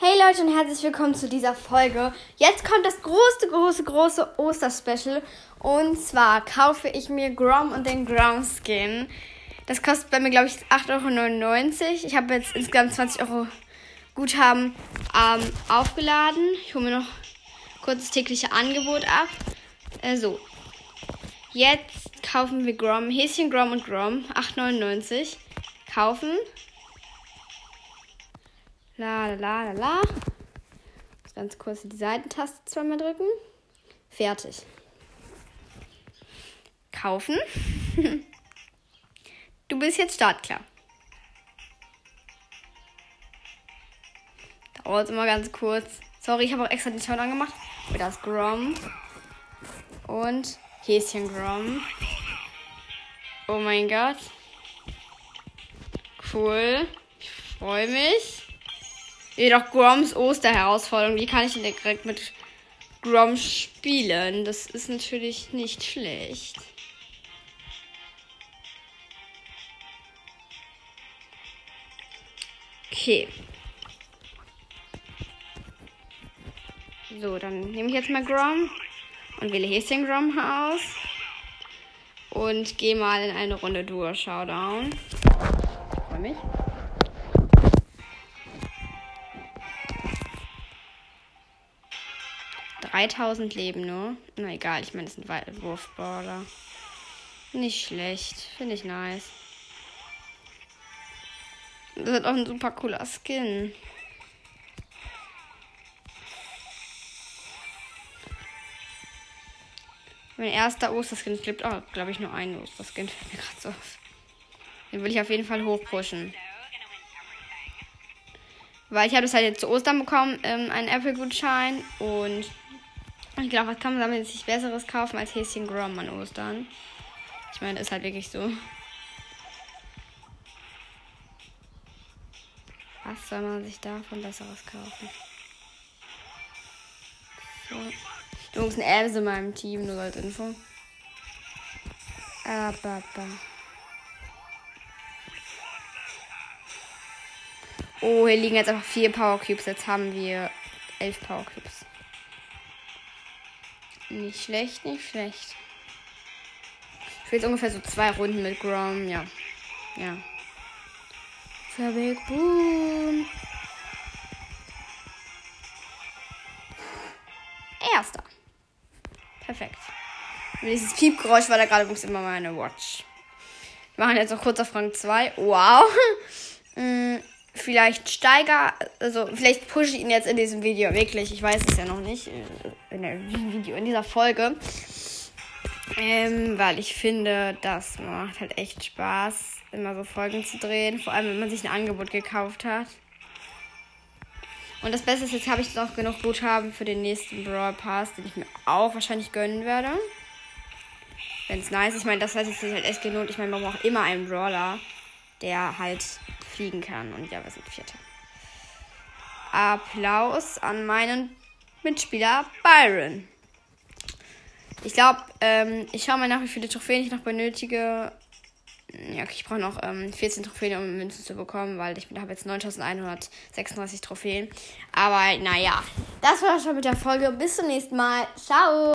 Hey Leute und herzlich willkommen zu dieser Folge. Jetzt kommt das große, große, große Osterspecial. Und zwar kaufe ich mir Grom und den Grom Skin. Das kostet bei mir, glaube ich, 8,99 Euro. Ich habe jetzt insgesamt 20 Euro Guthaben ähm, aufgeladen. Ich hole mir noch kurz das tägliche Angebot ab. Äh, so. Jetzt kaufen wir Grom, Häschen Grom und Grom. 8,99 Euro. Kaufen. La la la la. Muss ganz kurz die Seitentaste zweimal drücken. Fertig. Kaufen. du bist jetzt startklar. Dauert immer ganz kurz. Sorry, ich habe auch extra den Ton angemacht. Das Grom. Und Häschen Grom. Oh mein Gott. Cool. Ich freue mich. Jedoch Groms Osterherausforderung. Wie kann ich denn direkt mit Grom spielen? Das ist natürlich nicht schlecht. Okay. So, dann nehme ich jetzt mal Grom und wähle Häschen Grom aus. Und gehe mal in eine Runde Duo Showdown. Freue mich. 3000 Leben nur. Na egal, ich meine, das sind Wurfballer. Nicht schlecht. Finde ich nice. Das ist auch ein super cooler Skin. Mein erster Osterskin. Es gibt auch, glaube ich, nur einen Osterskin. Fällt mir gerade so auf. Den will ich auf jeden Fall hochpushen. Weil ich habe das halt jetzt zu Ostern bekommen, ähm, einen Apple-Gutschein. Und ich glaube, was kann man damit sich Besseres kaufen als Häschen Grom an Ostern? Ich meine, ist halt wirklich so. Was soll man sich davon Besseres kaufen? So. Jungs, ein Elves in meinem Team, nur als Info. Aber, Oh, hier liegen jetzt einfach vier Power Cubes. Jetzt haben wir elf Power Cubes. Nicht schlecht, nicht schlecht. Ich will jetzt ungefähr so zwei Runden mit Grom. Ja. Ja. Big Boom. Erster. Perfekt. Und dieses Piepgeräusch war da gerade übrigens immer meine Watch. Wir machen jetzt noch kurz auf Rang 2. Wow. vielleicht steiger, also vielleicht pushe ich ihn jetzt in diesem Video wirklich. Ich weiß es ja noch nicht. Äh, in der Video, in dieser Folge. Ähm, weil ich finde, das macht halt echt Spaß, immer so Folgen zu drehen. Vor allem, wenn man sich ein Angebot gekauft hat. Und das Beste ist, jetzt habe ich noch genug Guthaben für den nächsten Brawl Pass, den ich mir auch wahrscheinlich gönnen werde. Wenn es nice ist. Ich meine, das heißt, es sich halt echt gelohnt. Ich meine, man braucht immer einen Brawler, der halt fliegen kann. Und ja, wir sind Vierter. Applaus an meinen Mitspieler Byron. Ich glaube, ähm, ich schaue mal nach, wie viele Trophäen ich noch benötige. Ja, okay, ich brauche noch ähm, 14 Trophäen, um Münzen zu bekommen, weil ich habe jetzt 9136 Trophäen. Aber naja, das war schon mit der Folge. Bis zum nächsten Mal. Ciao!